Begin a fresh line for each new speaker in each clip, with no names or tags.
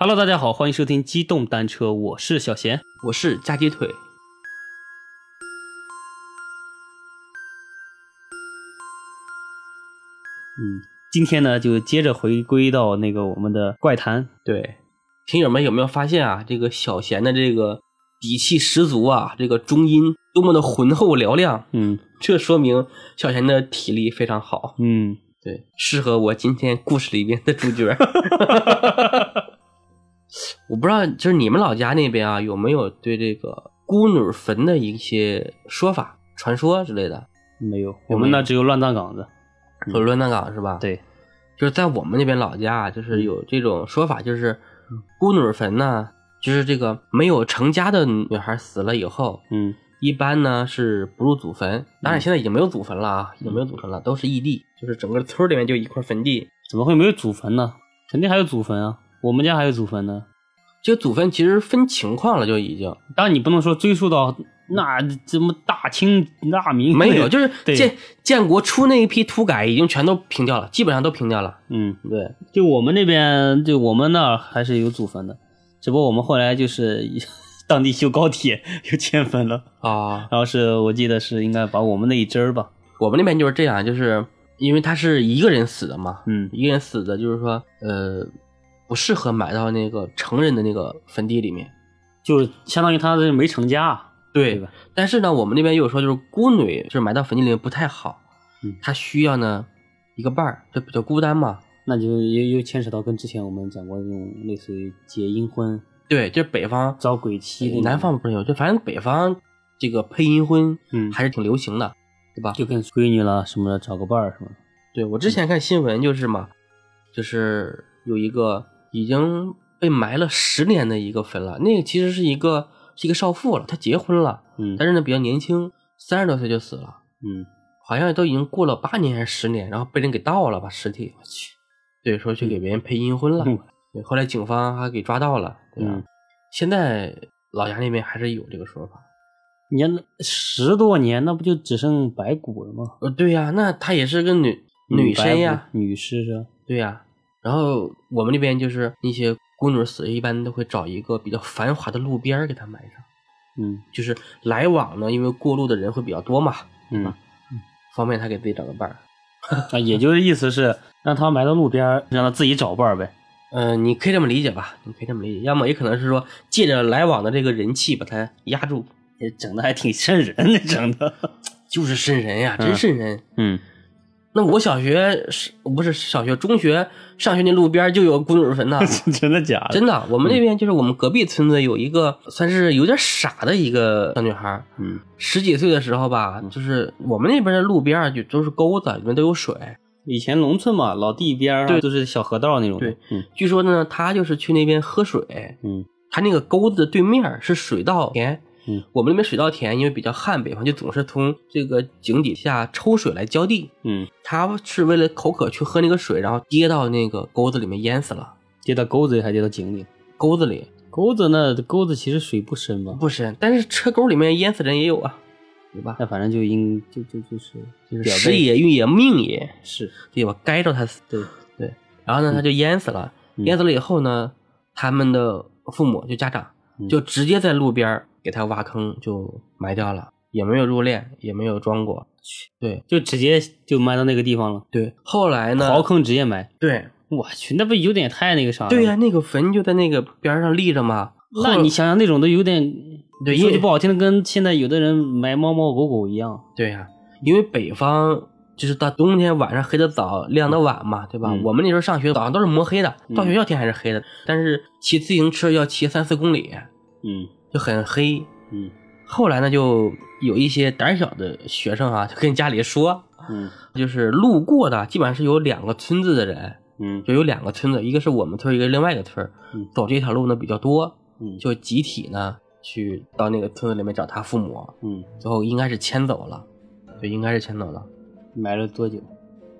Hello，大家好，欢迎收听机动单车，我是小贤。
我是加鸡腿。
嗯，今天呢，就接着回归到那个我们的怪谈。
对，听友们有没有发现啊？这个小贤的这个底气十足啊，这个中音多么的浑厚嘹亮。
嗯
这说明小贤的体力非常好。
嗯，
对，适合我今天故事里面的主角。我不知道，就是你们老家那边啊，有没有对这个孤女坟的一些说法、传说之类的？
没有，我们那只有乱葬岗子。
有乱葬岗是吧？，
对，
就是在我们那边老家啊，就是有这种说法，就是孤女坟呢，就是这个没有成家的女孩死了以后，
嗯
一般呢是不入祖坟。当然现在已经没有祖坟了啊，已经没有祖坟了，都是异地，就是整个村里面就一块坟地。
怎么会没有祖坟呢？肯定还有祖坟啊，我们家还有祖坟呢。
这个祖坟其实分情况了，就已经
当然，你不能说追溯到那什么大清大明
没有，就是建建国初那一批土改已经全都平掉了，基本上都平掉了。
嗯，
对，
就我们那边，就我们那儿还是有祖坟的，只不过我们后来就是 当地修高铁又迁坟了，
啊，
然后是我记得是应该把我们那一支儿吧，
我们那边就是这样，就是因为他是一个人死的嘛，
嗯
一个人死的，就是说，呃，不适合埋到那个成人的那个坟地里面。
就是相当于他是没成家，
对
对吧？
但是呢，我们那边又有说，就是孤女就是埋到坟地里面不太好，
嗯
她需要呢一个伴儿，就比较孤单嘛。
那就又又牵扯到跟之前我们讲过那种类似于结阴婚、
对，就是北方，
招鬼妻，
南方不是有，就反正北方这个配阴婚
嗯
还是挺流行的，对吧？
就跟闺女了什么的找个伴儿什么的，
对我之前看新闻就是嘛，就是有一个已经被埋了十年的一个坟了，那个其实是一个是一个少妇了，她结婚了，
嗯。
但是呢比较年轻，三十多岁就死了，
嗯，
好像都已经过了八年还是十年，然后被人给盗了把尸体，我去，对，说去给别人配阴婚了，
嗯。
对，后来警方还给抓到了，对吧？
嗯。
现在老家那边还是有这个说法，
你看那十多年，那不就只剩白骨了吗？
呃，对呀、那她也是个女女
白
生呀，
女尸是吧？
对呀、然后我们那边就是那些孤女死，一般都会找一个比较繁华的路边给她埋上，
嗯
就是来往呢，因为过路的人会比较多嘛，
嗯，
方便她给自己找个伴儿。
啊，也就是意思是让她埋到路边，让她自己找伴儿呗。
嗯、你可以这么理解吧，你可以这么理解，要么也可能是说借着来往的这个人气把它压住，
也整的还挺瘆人的，整的。
就是瘆人呀，
嗯
真瘆人。
嗯，
那我小学是不是小学、中学上学那路边就有古董坟呐？
真的假的？
真的，我们那边就是我们隔壁村子有一个算是有点傻的一个小女孩，
嗯
十几岁的时候吧，就是我们那边的路边就都是沟子，里面都有水。
以前农村嘛，老地边儿
对
都是小河道那种。
对，
嗯
据说呢，她就是去那边喝水，
嗯
她那个沟子的对面是水稻田。
嗯
我们那边水稻田因为比较旱，北方就总是从这个井底下抽水来浇地。
嗯，
他是为了口渴去喝那个水，然后跌到那个沟子里面淹死了。
跌到沟子里还跌到井里？
沟子里
沟子那沟子其实水不深吧？
不深，但是车沟里面淹死人也有啊，对吧？
那反正就应就就就是
就是时也运也命也，
是
对吧？该着他死。
对
对，然后呢，他就淹死了。
嗯
淹死了以后呢，他们的父母就家长
嗯
就直接在路边儿给他挖坑就埋掉了，也没有入殓，也没有装过。对
就直接就埋到那个地方了，
对，后来呢？
刨坑直接埋。
对
我去，那不有点太那个啥了？
对呀、那个坟就在那个边上立着嘛。
那你想想那种都有点，说
对因为
句不好听的，跟现在有的人埋猫猫狗狗一样。
对呀、因为北方就是到冬天晚上黑的早，亮的晚嘛，对吧？
嗯
我们那时候上学早上都是摸黑的，
嗯
到学校天还是黑的，但是骑自行车要骑三四公里，
嗯
就很黑。
嗯
后来呢，就有一些胆小的学生啊，就跟家里说，
嗯
就是路过的基本上是有两个村子的人，
嗯
就有两个村子，一个是我们村，一个是另外一个村。
嗯
走这条路呢比较多，
嗯
就集体呢去到那个村子里面找他父母，
嗯，
最后应该是迁走了，就，应该是迁走了。
埋了多久？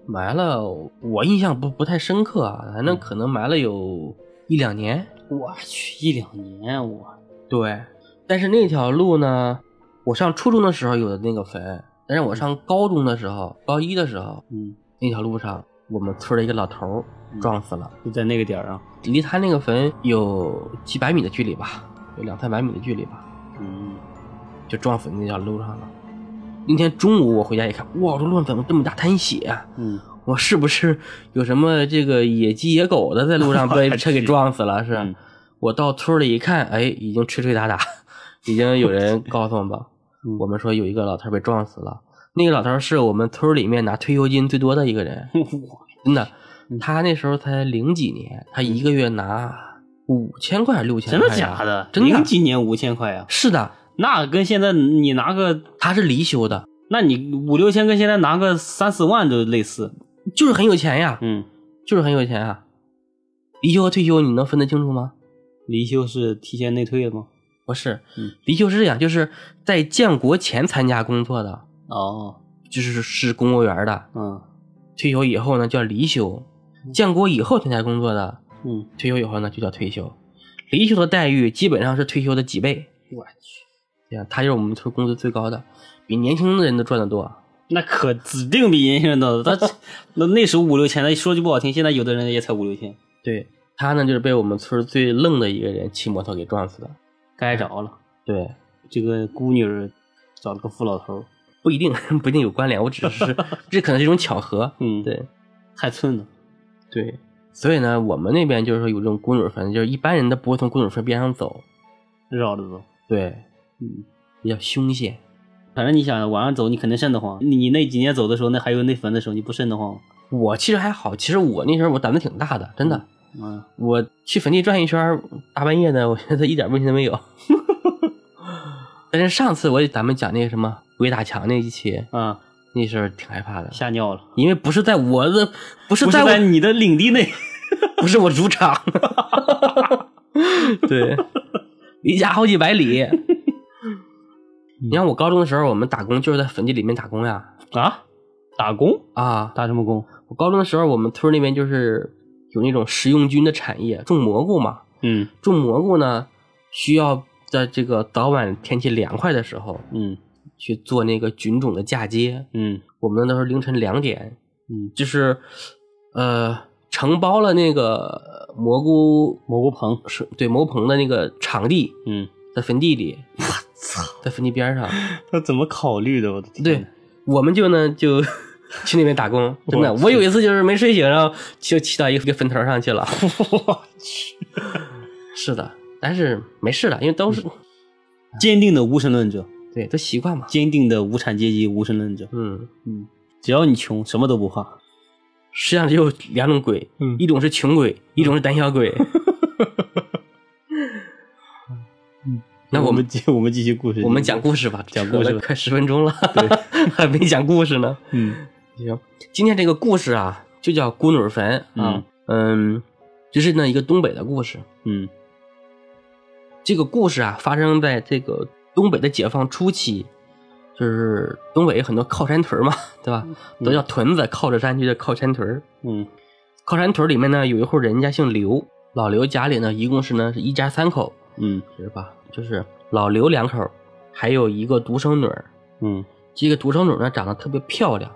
埋了，我印象不不太深刻啊，反正可能埋了有一两年。
我去，一两年我。
对，但是那条路呢，我上初中的时候有的那个坟，但是我上高中的时候，高一的时候，
嗯
那条路上我们村的一个老头撞死了，
就在那个点儿啊。
离他那个坟有几百米的距离吧，有两三百米的距离吧，
嗯，
就撞死那条路上了。那天中午我回家一看，哇，这路上怎么这么大滩血啊？
嗯，
我是不是有什么这个野鸡野狗的在路上 被车给撞死了？是
嗯
我到村里一看，哎，已经吹吹打打，已经有人告诉我们 我们说有一个老头被撞死了。那个老头是我们村里面拿退休金最多的一个人，真的。他那时候才零几年，他一个月拿五千块、六千
真
块，
的假的？
真的
零几年五千块啊？
是的，
那跟现在你拿个，
他是离休的，
那你五六千跟现在拿个三四万都类似。
就是很有钱呀，
嗯，
就是很有钱啊。离休和退休你能分得清楚吗？
离休是提前内退的吗？
不是
嗯，
离休是这样，就是在建国前参加工作的，
哦，
就是是公务员的，
嗯
退休以后呢叫离休，建国以后参加工作的，
嗯，
退休以后呢就叫退休。离休的待遇基本上是退休的几倍，
我去，
这样他就是我们村工资最高的，比年轻的人都赚得多。
那可指定比年轻人多。他 那那时候五六千，那说句不好听，现在有的人也才五六千，
对他呢就是被我们村最愣的一个人骑摩托给撞死的。
该着了。
对，
这个孤女儿找了个富老头，
不一定 不一定有关联，我只是这可能是一种巧合。
嗯，，
对
太寸了。
对，所以呢，我们那边就是说有这种孤女坟，就是一般人都不会从孤女坟边上走，
绕着走。
对，
嗯，
比较凶险。
反正你想晚上走，你肯定瘆得慌。你你那几年走的时候，那还有那坟的时候，你不瘆得慌？
我其实还好，其实我那时候我胆子挺大的，真的。
嗯，
我去坟地转一圈，大半夜的，我觉得一点问题都没有。但是上次我咱们讲那个什么鬼打墙那一期，
啊，
那时候挺害怕的，
吓尿了。
因为不是在我的，不是在我
是在你的领地内。
不是我主场，对，离家好几百里。你像我高中的时候，我们打工就是在坟地里面打工呀。
啊？打工？
啊，
打什么工？
我高中的时候，我们村那边就是有那种食用菌的产业，种蘑菇嘛。
嗯
种蘑菇呢，需要在这个早晚天气凉快的时候
嗯
去做那个菌种的嫁接。
嗯
我们那时候凌晨两点，
嗯，
就是呃承包了那个蘑菇
蘑菇棚。
是对蘑菇棚的那个场地，
嗯，
在坟地里。我操，在坟地边上。
他怎么考虑的？我的天！
对，我们就呢就 去那边打工，真的。
我
我有一次就是没睡醒，然后就骑到一个坟头上去了。
我去，
是的，但是没事的，因为都是
坚定的无神论者，
对都习惯嘛。
坚定的无产阶级无神论者。
嗯，
嗯，只要你穷，什么都不怕。
实际上只有两种鬼，
嗯
一种是穷鬼，一种是胆小鬼。嗯那我们
继我们继续故事，
我们讲故事吧，
讲故事
快十分钟了，对，还没讲故事呢。
嗯
行，今天这个故事啊，就叫孤女坟啊，嗯，这是呢一个东北的故事。
嗯
这个故事啊，发生在这个东北的解放初期，就是东北有很多靠山屯嘛，对吧？都叫屯子，靠着山就叫靠山屯儿。
嗯
靠山屯里面呢，有一户人家姓刘，老刘家里呢一共是呢是一家三口，
嗯
是吧？就是老刘两口，还有一个独生女儿。
嗯
这个独生女呢长得特别漂亮，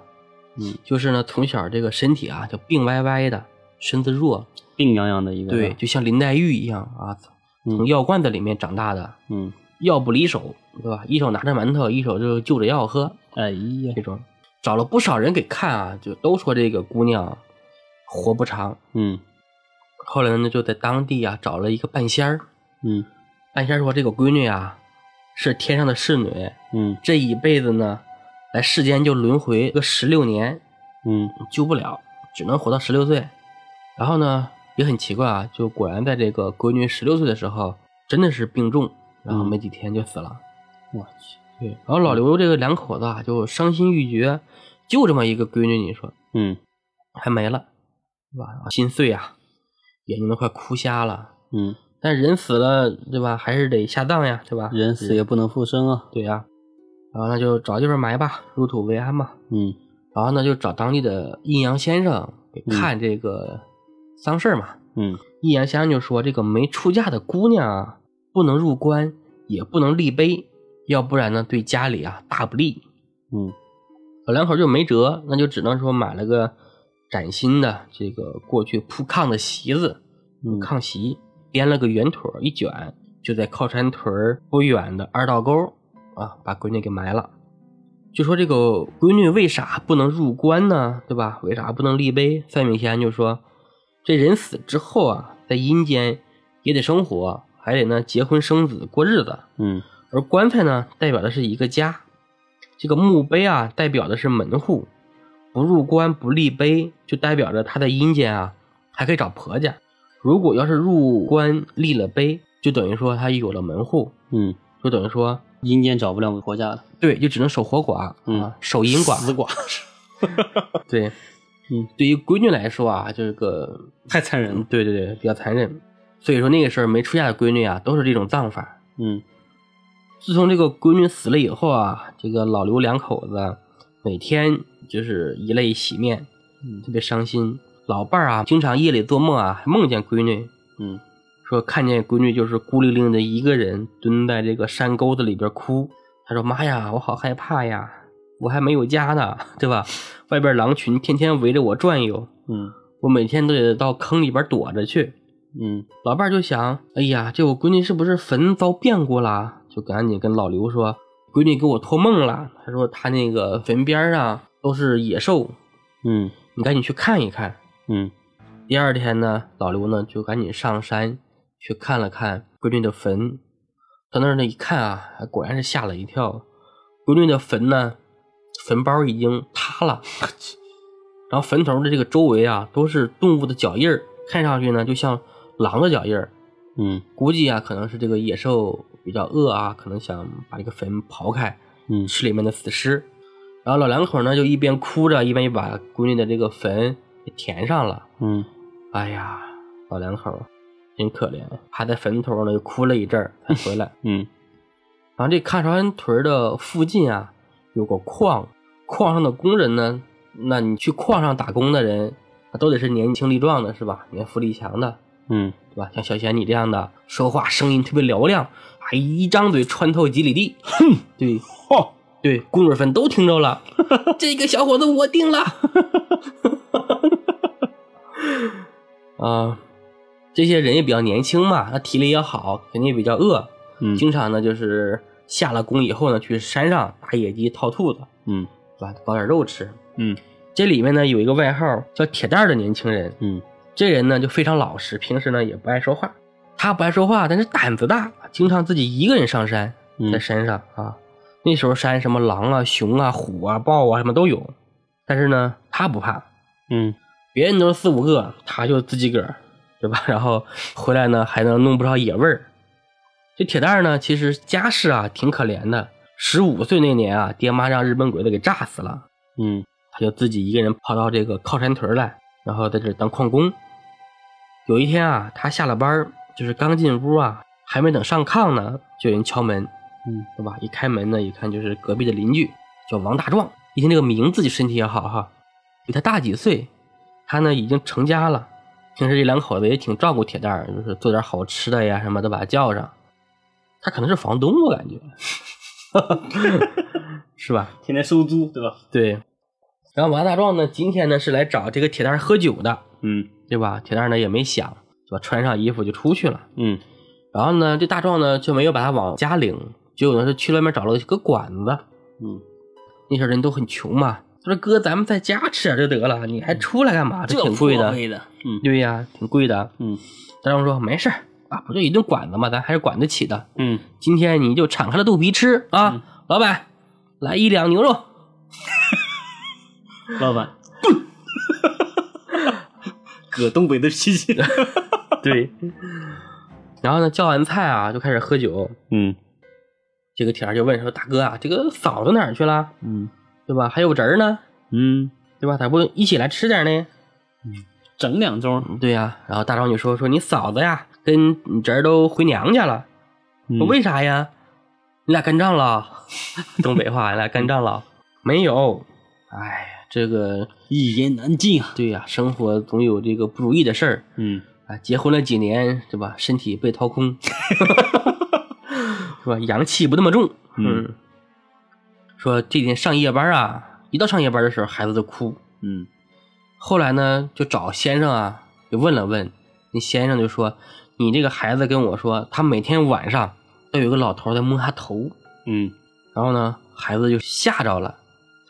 嗯，
就是呢从小这个身体啊就病歪歪的，身子弱，
病殃殃的一个。
对，，就像林黛玉一样啊，从药罐子里面长大的，
嗯，
药不离手，对吧？一手拿着馒头，一手就就着药喝，
哎呀，
这种。找了不少人给看啊，就都说这个姑娘活不长。
嗯。
后来呢，就在当地啊找了一个半仙儿，
嗯。
半仙儿说这个闺女啊是天上的侍女，
嗯。
这一辈子呢来世间就轮回个十六年，
嗯
救不了，只能活到十六岁。然后呢，也很奇怪啊，就果然在这个闺女十六岁的时候，真的是病重，然后没几天就死了。
我去，
对，然后老刘这个两口子啊，就伤心欲绝，就这么一个闺女，你说
嗯
还没了，是吧？心碎啊，眼睛都快哭瞎了。
嗯，
但人死了，对吧？还是得下葬呀，对吧？
人死也不能复生啊。
对呀、然后那就找地方埋吧，入土为安嘛。
嗯
然后呢，就找当地的阴阳先生给看这个丧事儿嘛。
嗯
阴阳先生就说，这个没出嫁的姑娘啊，不能入棺，也不能立碑，要不然呢，对家里啊大不利。
嗯
老两口就没辙，那就只能说买了个崭新的这个过去铺炕的席子，
嗯
炕席编了个圆腿一卷，就在靠山屯儿不远的二道沟啊，把闺女给埋了。就说这个闺女为啥不能入棺呢？对吧？为啥不能立碑？算命先生就说，这人死之后啊，在阴间也得生活，还得呢结婚生子过日子。
嗯
而棺材呢，代表的是一个家，这个墓碑啊，代表的是门户。不入棺不立碑，就代表着他在阴间啊，还可以找婆家。如果要是入棺立了碑，就等于说他有了门户，
嗯，
就等于说
阴间找不了婆家了，
对，就只能守活寡、
嗯
啊，守阴寡。
死寡
对，
嗯，
对于闺女来说啊，这个
太残忍了。
对对对，比较残忍。所以说那个时候没出嫁的闺女啊，都是这种葬法。
嗯
自从这个闺女死了以后啊，这个老刘两口子每天就是以泪洗面，
嗯
特别伤心。老伴儿啊，经常夜里做梦啊，还梦见闺女，
嗯
说看见闺女就是孤零零的一个人蹲在这个山沟子里边哭。他说：“妈呀，我好害怕呀，我还没有家呢，对吧？外边狼群天天围着我转悠，
嗯
我每天都得到坑里边躲着去。”
嗯
老伴儿就想，哎呀，这我闺女是不是坟遭变故了？就赶紧跟老刘说，闺女给我托梦了。他说他那个坟边上都是野兽，
嗯
你赶紧去看一看。
嗯
第二天呢，老刘呢就赶紧上山去看了看闺女的坟。到那儿呢一看啊，果然是吓了一跳，闺女的坟呢，坟包已经塌了，然后坟头的这个周围啊都是动物的脚印儿，看上去呢就像狼的脚印儿。
嗯
估计啊，可能是这个野兽比较饿啊，可能想把这个坟刨开，
嗯
吃里面的死尸。然后老两口呢，就一边哭着，一边就把闺女的这个坟给填上了。
嗯
哎呀，老两口真可怜，趴在坟头呢，又哭了一阵儿才 回来。
嗯
然后这抗川屯的附近啊，有个矿，矿上的工人呢，那你去矿上打工的人，那都得是年轻力壮的，是吧？年富力强的。
嗯
对吧？像小贤你这样的，说话声音特别嘹亮，还一张嘴穿透几里地。哼，对，
嚯，
对，工人们都听着了，这个小伙子我定了。啊，这些人也比较年轻嘛，他体力也好，肯定也比较饿，
嗯
经常呢就是下了工以后呢，去山上打野鸡、套兔子，
嗯
是吧？搞点肉吃。
嗯
这里面呢有一个外号叫铁蛋儿的年轻人，
嗯
这人呢就非常老实，平时呢也不爱说话。他不爱说话，但是胆子大，经常自己一个人上山，
嗯
在山上啊。那时候山什么狼啊、熊啊、虎啊、豹啊什么都有，但是呢他不怕，
嗯
别人都是四五个，他就自己个儿，对吧？然后回来呢还能弄不少野味儿。这铁蛋儿呢，其实家世啊挺可怜的。十五岁那年啊，爹妈让日本鬼子给炸死了，
嗯
他就自己一个人跑到这个靠山屯来，然后在这儿当矿工。有一天啊，他下了班，就是刚进屋啊，还没等上炕呢，就有人敲门，
嗯
对吧？一开门呢，一看就是隔壁的邻居，叫王大壮。一听这个名字就身体也好哈，比他大几岁。他呢已经成家了，平时这两口子也挺照顾铁蛋儿，就是做点好吃的呀什么的，把他叫上。他可能是房东，我感觉，是吧？
天天收租对吧？
对。然后王大壮呢，今天呢是来找这个铁蛋儿喝酒的，
嗯
对吧？铁蛋儿呢也没想，对吧？穿上衣服就出去了。
嗯
然后呢，这大壮呢就没有把他往家领，结果呢是去外面找了个馆子。
嗯，
那时候人都很穷嘛，他说哥，咱们在家吃点就得了，你还出来干嘛？这挺贵的。
嗯
对呀，挺贵的。
嗯
大壮说没事儿啊，不就一顿馆子嘛，咱还是管得起的。
嗯
今天你就敞开了肚皮吃啊，
嗯
老板，来一两牛肉。
老板，搁东北的脾气。
对。然后呢，叫完菜啊，就开始喝酒。
嗯
这个铁儿就问说：“大哥啊，这个嫂子哪儿去了？
嗯
对吧？还有侄儿呢，
嗯，
对吧？咋不一起来吃点呢嗯
整两盅。？”
对呀、然后大壮就说：“说你嫂子呀，跟你侄儿都回娘家了。
嗯
说为啥呀？你俩干仗了？东北话，你俩干仗了？没有。哎，这个
一言难尽啊。
对呀、生活总有这个不如意的事儿。
嗯
啊，结婚了几年，对吧？身体被掏空，是吧？阳气不那么重。
嗯
说这天上夜班啊，一到上夜班的时候，孩子就哭。
嗯
后来呢，就找先生啊，就问了问，那先生就说：“你这个孩子跟我说，他每天晚上都有个老头在摸他头。”
嗯
然后呢，孩子就吓着了。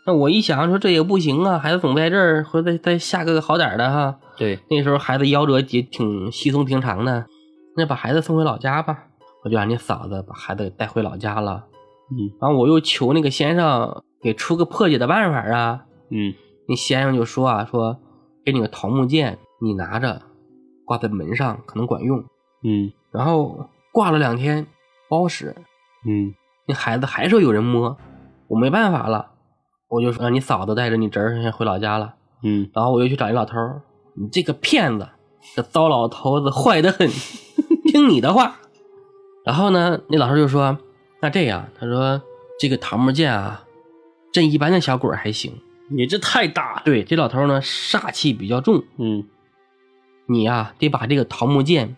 那我一想说这也不行啊，孩子总在这儿，或者再再下个好点儿的哈。
对，
那时候孩子夭折也挺稀松平常的，那把孩子送回老家吧。我就让你嫂子把孩子给带回老家了。
嗯
然后我又求那个先生给出个破解的办法啊。
嗯
那先生就说啊，说给你个桃木剑，你拿着挂在门上，可能管用。
嗯
然后挂了两天，不好使，
嗯
那孩子还说有人摸，我没办法了，我就让你嫂子带着你侄儿先回老家了。
嗯
然后我又去找一老头儿，你这个骗子，这糟老头子坏得很，听你的话。然后呢，那老头就说：“那这样，他说这个桃木剑啊，震一般的小鬼还行。
你这太大了。
对，这老头呢煞气比较重，
嗯
你呀、得把这个桃木剑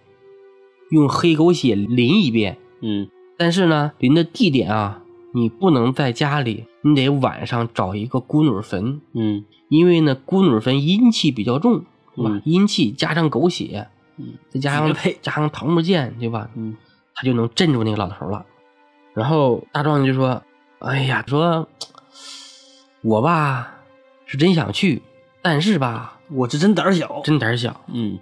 用黑狗血淋一遍。
嗯
但是呢，淋的地点啊，你不能在家里，你得晚上找一个孤女坟，
嗯
因为呢，孤女坟阴气比较重，对吧？
嗯
阴气加上狗血，
嗯
再加上
绝配
加上桃木剑，对吧？
嗯
他就能镇住那个老头了。然后大壮就说：“哎呀，说我吧是真想去，但是吧
我是真胆儿小。
真胆儿小，
嗯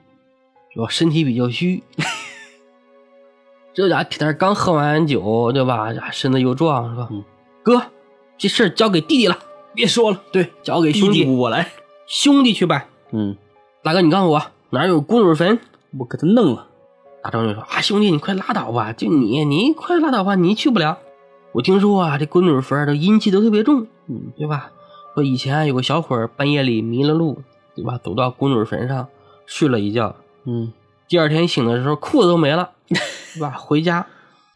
我身体比较虚。这家铁蛋刚喝完酒，对吧？呀身子又壮，是吧？
嗯
哥，这事儿交给弟弟了，
别说了，
对，交给兄弟，
弟我来。
兄弟去办。
嗯，
大哥，你告诉我哪儿有公主坟？
我给他弄了。
大壮就说：“啊，兄弟，你快拉倒吧，就你，你快拉倒吧，你去不了。我听说啊，这孤女坟的阴气都特别重，
嗯
对吧？说以前有个小伙儿半夜里迷了路，对吧？走到孤女坟上睡了一觉，
嗯
第二天醒的时候裤子都没了，对吧？回家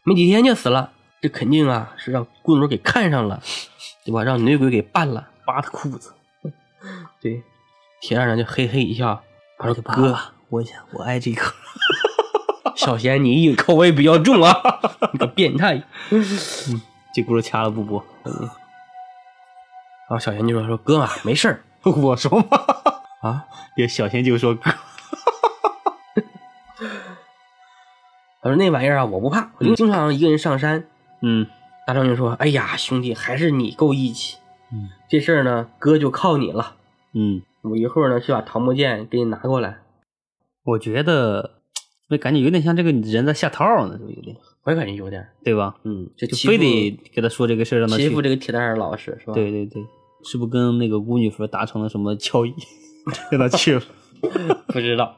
没几天就死了，这肯定啊是让孤女给看上了，对吧？让女鬼给办了。
扒他裤子。
对，铁二呢就嘿嘿一笑，他说：“
哥
哥，，
我想我爱这个。
小贤你口味比较重啊，你个变态。”
这轱辘掐了不播。
然后小贤就说：“说哥啊，没事儿
我说嘛，
啊。
也小贤就说哥。”
他说：“那玩意儿啊，我不怕，我就经常一个人上山。
嗯
大壮就说：“哎呀，兄弟，还是你够义气。
嗯
这事儿呢，哥就靠你了。
嗯，
我一会儿呢去把桃木剑给你拿过来。
我觉得那感觉有点像这个人在下套呢，就有点
我也感觉有点，
对吧？
嗯，这
就非得给他说这个事儿，让他
欺负这个铁蛋儿老实是吧？，
对对对，是不是跟那个巫女佛达成了什么交易，让他去了？
不知道。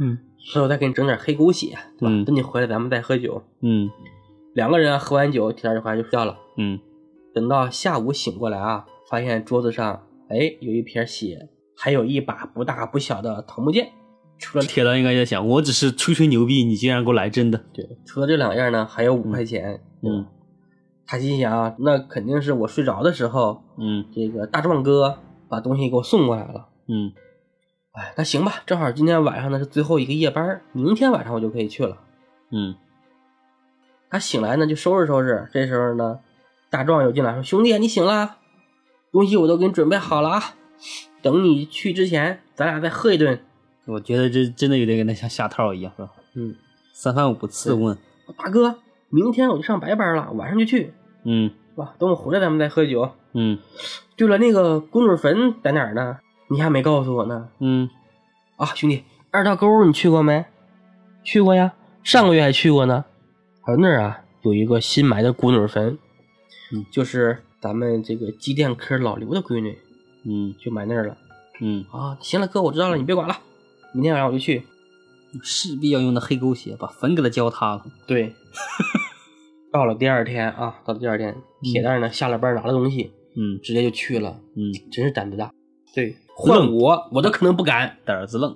嗯
所以我再给你整点黑狗血，对吧？
嗯
等你回来咱们再喝酒。
嗯
两个人啊喝完酒，铁蛋儿就回来就睡觉了。
嗯
等到下午醒过来啊，发现桌子上哎有一瓶血，还有一把不大不小的桃木剑。除了
铁狼应该在想，我只是吹吹牛逼，你竟然给我来真的。
对，除了这两样呢，还有五块钱。
嗯
他心想啊，那肯定是我睡着的时候，
嗯
这个大壮哥把东西给我送过来了。
嗯
哎，那行吧，正好今天晚上呢是最后一个夜班，明天晚上我就可以去了。
嗯
他醒来呢就收拾收拾，这时候呢，大壮又进来说：“兄弟，你醒啦，东西我都给你准备好了啊，等你去之前，咱俩再喝一顿。
我觉得这真的有点跟他像下套一样，是吧？”
嗯，
三番五次问。
大哥，明天我就上白班了，晚上就去，
嗯
是吧？等我回来咱们再喝酒。
嗯
对了，那个公主坟在哪儿呢？你还没告诉我呢。
嗯
啊，兄弟，二道沟你去过没？去过呀，上个月还去过呢。还有那儿啊，有一个新埋的孤女坟，
嗯
就是咱们这个机电科老刘的闺女，
嗯
就埋那儿了。
嗯，
啊，行了，哥，我知道了，你别管了，明天晚上我就去。
势必要用那黑狗血把坟给他浇塌了。
对，到了第二天啊，到了第二天，铁蛋儿呢下了班拿了东西，
嗯
直接就去了，
嗯，
真是胆子大。对，换我，我都可能不敢。
胆子愣。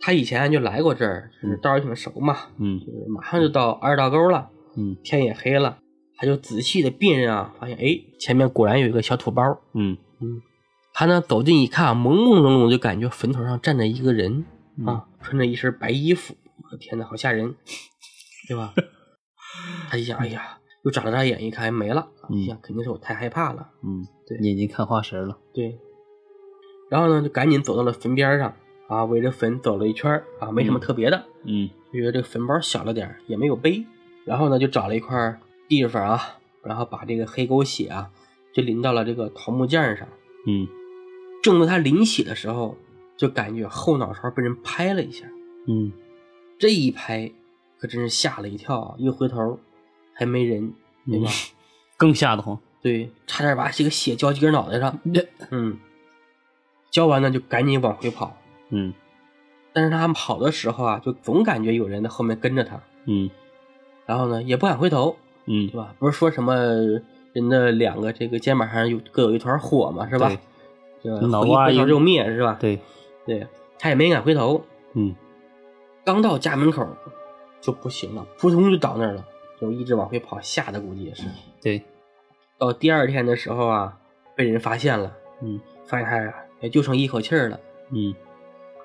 他以前就来过这儿，就是道儿也挺熟嘛，
嗯
就是马上就到二道沟了，
嗯
天也黑了，他就仔细的辨认啊，发现哎，前面果然有一个小土包。
嗯嗯
他呢走近一看啊，朦朦胧胧就感觉坟头上站着一个人
嗯
啊，穿着一身白衣服，我的天呐，好吓人，对吧？他一想，哎呀，又眨了眨眼，一看没了，
嗯
一想肯定是我太害怕了。
嗯，
对
眼睛看花神了。
对，然后呢，就赶紧走到了坟边上啊，围着坟走了一圈啊，没什么
嗯
特别的，
嗯
就觉得这个坟包小了点，也没有背。然后呢，就找了一块地方啊，然后把这个黑狗血啊，就淋到了这个桃木剑上。
嗯
正在他淋血的时候，就感觉后脑勺被人拍了一下。
嗯
这一拍，可真是吓了一跳啊！一回头，还没人，对吧？
更吓得慌。
对，差点把这个血浇自个脑袋上。嗯，浇完呢，就赶紧往回跑。
嗯
但是他跑的时候啊，就总感觉有人在后面跟着他，
嗯
然后呢，也不敢回头，
嗯
对吧？不是说什么人的两个这个肩膀上有各有一团火嘛，是吧？对吧
脑瓜一
一回头就灭，是吧？
对，
对，他也没敢回头，
嗯
刚到家门口就不行了，扑通就倒那儿了，就一直往回跑，吓得估计也是。
对，
到第二天的时候啊，被人发现了，
嗯
发现他呀也就剩一口气儿了。
嗯，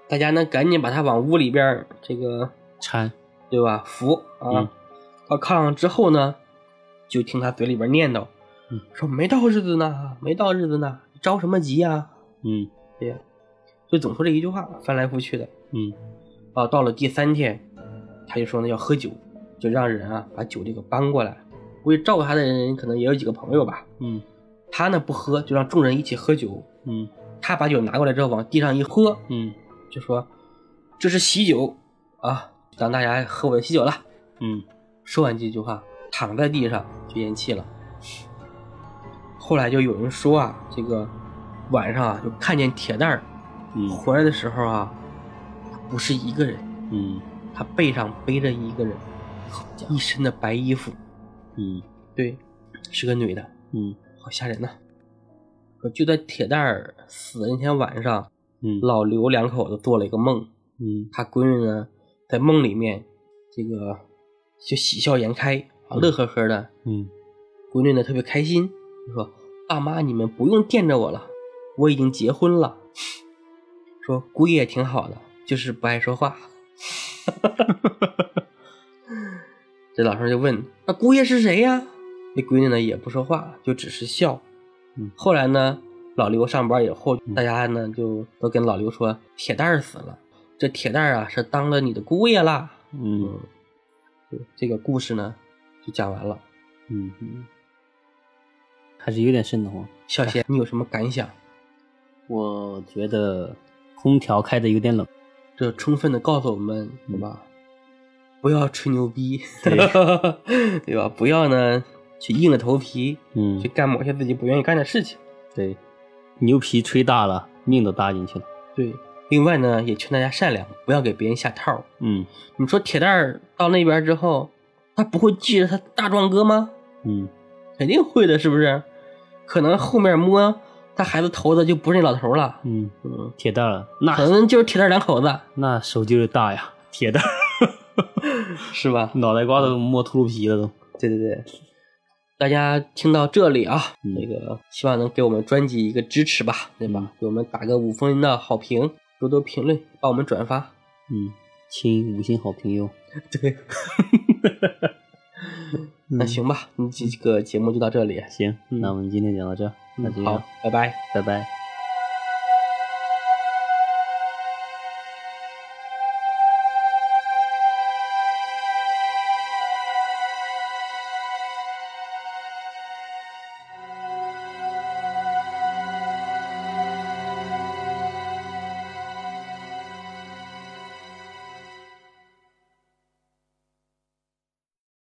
大家呢赶紧把他往屋里边这个
搀，
对吧扶啊，
嗯
到炕上之后呢，就听他嘴里边念叨，
嗯
说没到日子呢，没到日子呢，着什么急呀、
嗯
对呀，就总说这一句话，翻来覆去的。
嗯
啊，到了第三天，他就说呢要喝酒，就让人啊把酒这个搬过来。估计照顾他的人可能也有几个朋友吧。
嗯
他呢不喝，就让众人一起喝酒。
嗯
他把酒拿过来之后往地上一喝，
嗯
就说这是喜酒啊，让大家喝我的喜酒了。
嗯
说完这句话，躺在地上就咽气了。后来就有人说啊，这个晚上啊就看见铁蛋儿
嗯。
回来的时候啊，不是一个人，
嗯。
他背上背着一个人，一身的白衣服，
嗯。
对，是个女的，
嗯。
好吓人呐、说就在铁蛋儿死的那天晚上，
嗯。
老刘两口子做了一个梦，
嗯。
他闺女呢在梦里面，这个就喜笑颜开，啊乐呵呵的，
嗯。
闺女呢特别开心，就说：“爸妈，你们不用惦着我了，我已经结婚了。”说姑爷挺好的，就是不爱说话。这老头就问：“那姑爷是谁呀？”那闺女呢也不说话，就只是笑。
嗯
后来呢，老刘上班以后，大家呢就都跟老刘说：“铁蛋儿死了，这铁蛋儿啊是当了你的姑爷啦。”
嗯
对，这个故事呢就讲完了。
嗯嗯，还是有点瘆得慌。
小贤，你有什么感想？
我觉得空调开的有点冷。
这充分的告诉我们，对吧？不要吹牛逼，
对
对吧？不要呢去硬着头皮
嗯
去，干某些自己不愿意干的事情。
对，牛皮吹大了，命都搭进去了。
对，另外呢，也劝大家善良，不要给别人下套。
嗯
你说铁蛋儿到那边之后，他不会记着他大壮哥吗？
嗯
肯定会的，是不是？可能后面摸他孩子头子就不是那老头了，
嗯，
嗯，
铁蛋儿那
可能就是铁蛋两口子，
那手劲儿大呀，铁蛋儿
是吧？
脑袋瓜都摸秃噜皮了都。
对对对，大家听到这里啊，
嗯
那个希望能给我们专辑一个支持吧，对吧？给我们打个五分的好评，多多评论，帮我们转发。
嗯，亲五星好评哟。
对，那行吧，你这个节目就到这里，
行，
嗯
那我们今天讲到这儿，那就
好，，拜拜。
拜拜。